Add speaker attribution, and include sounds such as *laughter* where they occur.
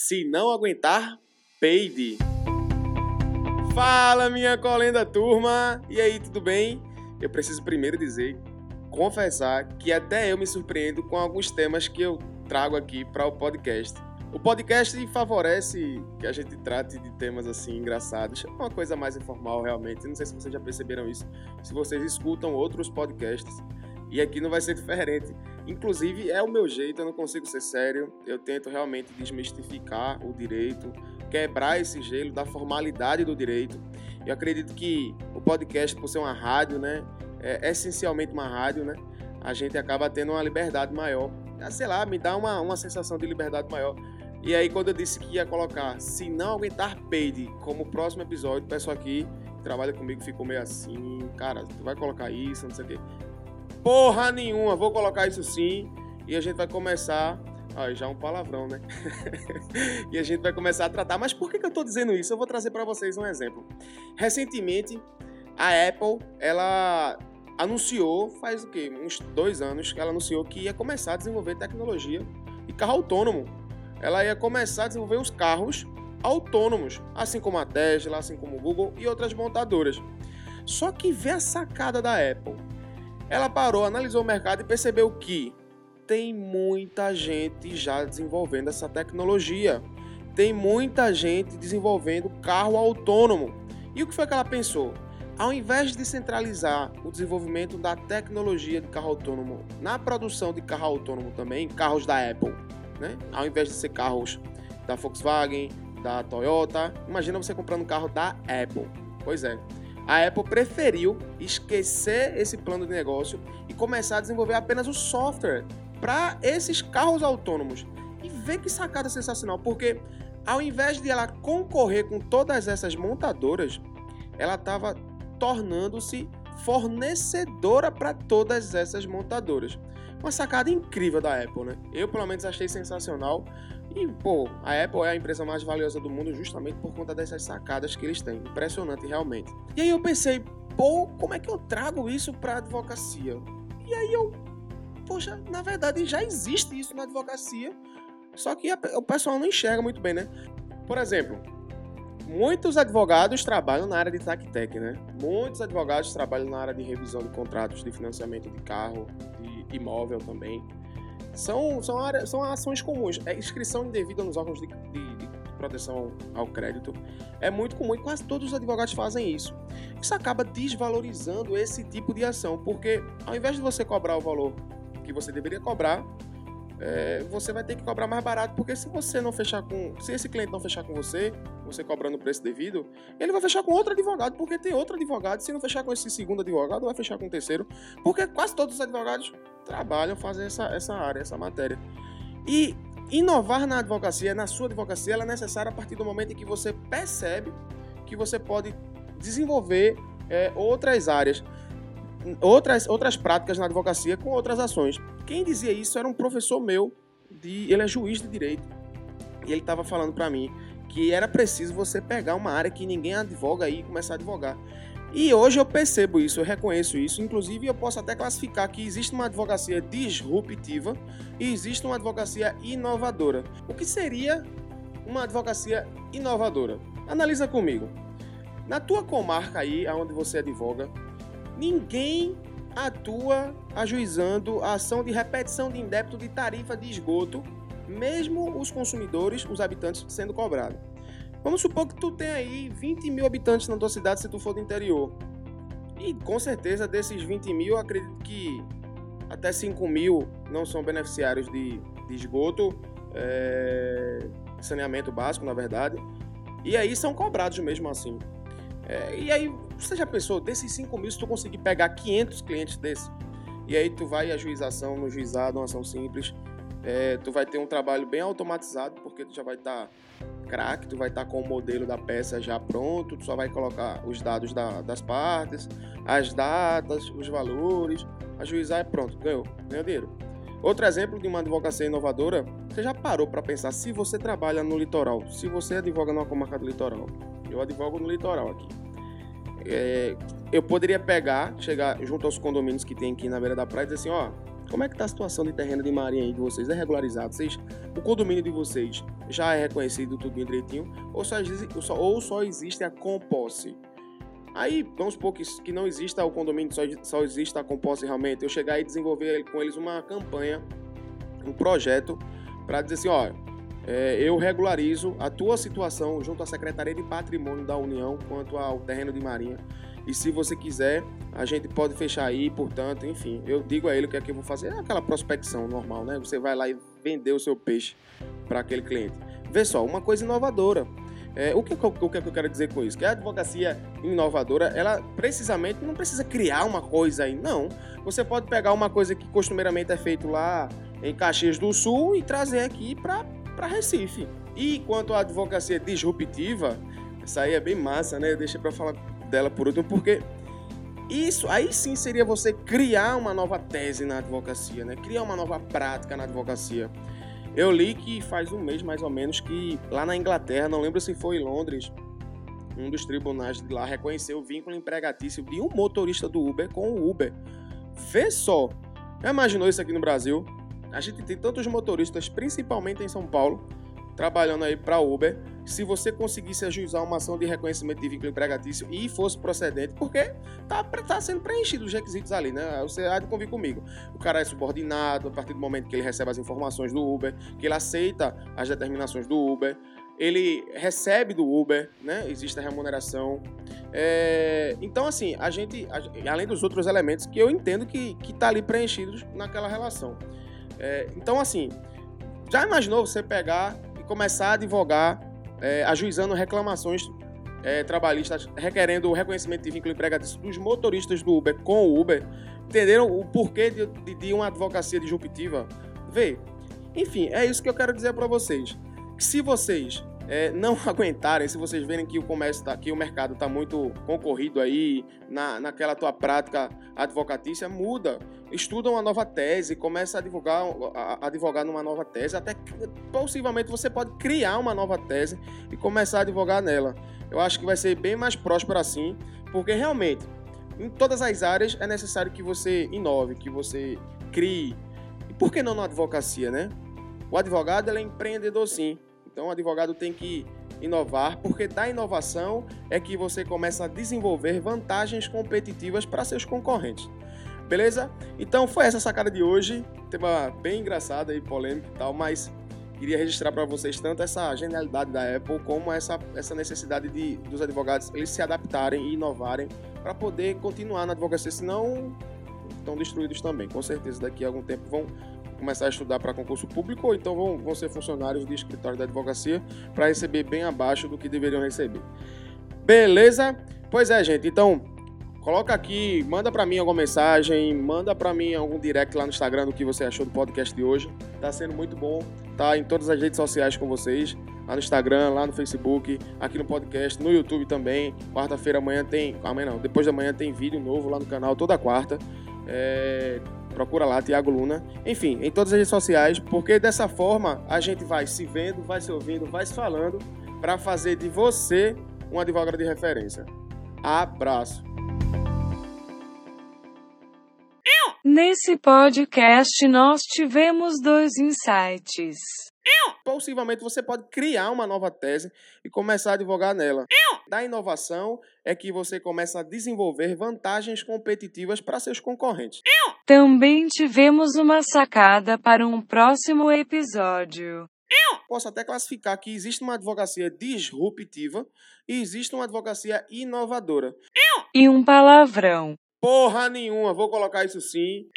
Speaker 1: Se não aguentar, peide. Fala, minha colenda turma! E aí, tudo bem? Eu preciso primeiro dizer, confessar que até eu me surpreendo com alguns temas que eu trago aqui para o podcast. O podcast favorece que a gente trate de temas assim engraçados, é uma coisa mais informal realmente. Não sei se vocês já perceberam isso, se vocês escutam outros podcasts. E aqui não vai ser diferente. Inclusive, é o meu jeito, eu não consigo ser sério. Eu tento realmente desmistificar o direito, quebrar esse gelo da formalidade do direito. Eu acredito que o podcast, por ser uma rádio, né, é essencialmente uma rádio, né, a gente acaba tendo uma liberdade maior. Ah, sei lá, me dá uma, uma sensação de liberdade maior. E aí, quando eu disse que ia colocar Se Não Aguentar Peide como próximo episódio, o pessoal aqui que trabalha comigo ficou meio assim, cara, tu vai colocar isso, não sei o quê. Porra nenhuma, vou colocar isso sim. E a gente vai começar. Ah, já um palavrão, né? *laughs* e a gente vai começar a tratar. Mas por que, que eu estou dizendo isso? Eu vou trazer para vocês um exemplo. Recentemente, a Apple, ela anunciou, faz o quê? Uns dois anos, que ela anunciou que ia começar a desenvolver tecnologia de carro autônomo. Ela ia começar a desenvolver os carros autônomos, assim como a Tesla, assim como o Google e outras montadoras. Só que vê a sacada da Apple. Ela parou, analisou o mercado e percebeu que tem muita gente já desenvolvendo essa tecnologia. Tem muita gente desenvolvendo carro autônomo. E o que foi que ela pensou? Ao invés de centralizar o desenvolvimento da tecnologia de carro autônomo na produção de carro autônomo também, carros da Apple, né? Ao invés de ser carros da Volkswagen, da Toyota, imagina você comprando um carro da Apple. Pois é a Apple preferiu esquecer esse plano de negócio e começar a desenvolver apenas o software para esses carros autônomos. E vê que sacada sensacional, porque ao invés de ela concorrer com todas essas montadoras, ela estava tornando-se fornecedora para todas essas montadoras. Uma sacada incrível da Apple, né? Eu, pelo menos, achei sensacional. E, pô, a Apple é a empresa mais valiosa do mundo justamente por conta dessas sacadas que eles têm. Impressionante, realmente. E aí eu pensei, pô, como é que eu trago isso para advocacia? E aí eu, poxa, na verdade já existe isso na advocacia, só que a, o pessoal não enxerga muito bem, né? Por exemplo, muitos advogados trabalham na área de TACTEC, né? Muitos advogados trabalham na área de revisão de contratos de financiamento de carro, de imóvel também. São, são, áreas, são ações comuns. É inscrição indevida nos órgãos de, de, de proteção ao crédito é muito comum e quase todos os advogados fazem isso. Isso acaba desvalorizando esse tipo de ação, porque ao invés de você cobrar o valor que você deveria cobrar, é, você vai ter que cobrar mais barato, porque se você não fechar com. Se esse cliente não fechar com você, você cobrando o preço devido, ele vai fechar com outro advogado, porque tem outro advogado. Se não fechar com esse segundo advogado, vai fechar com o terceiro, porque quase todos os advogados trabalham, fazem essa, essa área, essa matéria. E inovar na advocacia, na sua advocacia, ela é necessária a partir do momento em que você percebe que você pode desenvolver é, outras áreas outras, outras práticas na advocacia com outras ações. Quem dizia isso era um professor meu, de, ele é juiz de direito, e ele estava falando para mim que era preciso você pegar uma área que ninguém advoga aí e começar a advogar. E hoje eu percebo isso, eu reconheço isso. Inclusive, eu posso até classificar que existe uma advocacia disruptiva e existe uma advocacia inovadora. O que seria uma advocacia inovadora? Analisa comigo. Na tua comarca aí, onde você advoga, ninguém atua ajuizando a ação de repetição de indébito de tarifa de esgoto, mesmo os consumidores, os habitantes, sendo cobrados. Vamos supor que tu tem aí 20 mil habitantes na tua cidade se tu for do interior. E com certeza desses 20 mil, eu acredito que até 5 mil não são beneficiários de, de esgoto, é, saneamento básico, na verdade. E aí são cobrados mesmo assim. É, e aí, você já pensou, desses 5 mil, se tu conseguir pegar 500 clientes desses, e aí tu vai a juização no juizado, uma ação simples, é, tu vai ter um trabalho bem automatizado, porque tu já vai estar tá craque, tu vai estar tá com o modelo da peça já pronto, tu só vai colocar os dados da, das partes, as datas, os valores, ajuizar e pronto, ganhou, ganhou dinheiro. Outro exemplo de uma advocacia inovadora, você já parou para pensar se você trabalha no litoral, se você advoga numa comarca do litoral, eu advogo no litoral aqui. É, eu poderia pegar, chegar junto aos condomínios que tem aqui na beira da praia e dizer assim, ó, como é que tá a situação de terreno de marinha aí de vocês? É regularizado? Vocês, o condomínio de vocês já é reconhecido tudo direitinho? Ou só, ou só existe a composse? Aí, vamos supor que, que não exista o condomínio, só, só exista a composse realmente. Eu chegar e desenvolver com eles uma campanha, um projeto, para dizer assim: olha, é, eu regularizo a tua situação junto à Secretaria de Patrimônio da União quanto ao terreno de marinha. E se você quiser, a gente pode fechar aí, portanto, enfim, eu digo a ele o que é que eu vou fazer. É aquela prospecção normal, né? Você vai lá e vender o seu peixe para aquele cliente. Vê só, uma coisa inovadora. É, o, que, o que eu quero dizer com isso? Que a advocacia inovadora, ela precisamente não precisa criar uma coisa aí, não. Você pode pegar uma coisa que costumeiramente é feito lá em Caxias do Sul e trazer aqui para Recife. E quanto à advocacia disruptiva, essa aí é bem massa, né? Deixa para falar dela por último, porque isso aí sim seria você criar uma nova tese na advocacia, né? Criar uma nova prática na advocacia. Eu li que faz um mês mais ou menos que lá na Inglaterra, não lembro se foi em Londres, um dos tribunais de lá reconheceu o vínculo empregatício de um motorista do Uber com o Uber. Vê só! Já imaginou isso aqui no Brasil? A gente tem tantos motoristas, principalmente em São Paulo, trabalhando aí para Uber, se você conseguisse ajuizar uma ação de reconhecimento de vínculo empregatício e fosse procedente, porque tá, tá sendo preenchido os requisitos ali, né? Você há de convir comigo. O cara é subordinado a partir do momento que ele recebe as informações do Uber, que ele aceita as determinações do Uber, ele recebe do Uber, né? Existe a remuneração. É... Então, assim, a gente, além dos outros elementos que eu entendo que, que tá ali preenchidos naquela relação. É... Então, assim, já imaginou você pegar começar a advogar é, ajuizando reclamações é, trabalhistas requerendo o reconhecimento de vínculo empregatício dos motoristas do Uber com o Uber. Entenderam o porquê de, de, de uma advocacia disruptiva? Vê. Enfim, é isso que eu quero dizer para vocês. Se vocês é, não *laughs* aguentarem, se vocês verem que o comércio tá, que o mercado está muito concorrido aí, na, naquela tua prática advocatícia, muda. Estuda uma nova tese, começa a advogar, a, advogar numa nova tese, até que, possivelmente você pode criar uma nova tese e começar a advogar nela. Eu acho que vai ser bem mais próspero assim, porque realmente, em todas as áreas é necessário que você inove, que você crie. E por que não na advocacia, né? O advogado é empreendedor sim, então, o advogado tem que inovar, porque da inovação é que você começa a desenvolver vantagens competitivas para seus concorrentes. Beleza? Então foi essa sacada de hoje, tema bem engraçado e polêmico e tal, mas queria registrar para vocês tanto essa genialidade da Apple como essa, essa necessidade de, dos advogados eles se adaptarem e inovarem para poder continuar na advocacia, senão estão destruídos também. Com certeza daqui a algum tempo vão começar a estudar para concurso público ou então vão, vão ser funcionários de escritório da advocacia para receber bem abaixo do que deveriam receber. Beleza? Pois é, gente. Então, coloca aqui, manda para mim alguma mensagem, manda para mim algum direct lá no Instagram do que você achou do podcast de hoje. Tá sendo muito bom, tá em todas as redes sociais com vocês, lá no Instagram, lá no Facebook, aqui no podcast, no YouTube também. Quarta-feira amanhã tem, amanhã não, depois da manhã tem vídeo novo lá no canal toda quarta. É, procura lá, Tiago Luna. Enfim, em todas as redes sociais, porque dessa forma a gente vai se vendo, vai se ouvindo, vai se falando para fazer de você um advogado de referência. Abraço.
Speaker 2: Nesse podcast nós tivemos dois insights.
Speaker 1: Possivelmente você pode criar uma nova tese e começar a advogar nela. Da inovação é que você começa a desenvolver vantagens competitivas para seus concorrentes.
Speaker 2: Também tivemos uma sacada para um próximo episódio.
Speaker 1: Posso até classificar que existe uma advocacia disruptiva e existe uma advocacia inovadora.
Speaker 2: E um palavrão.
Speaker 1: Porra nenhuma, vou colocar isso sim.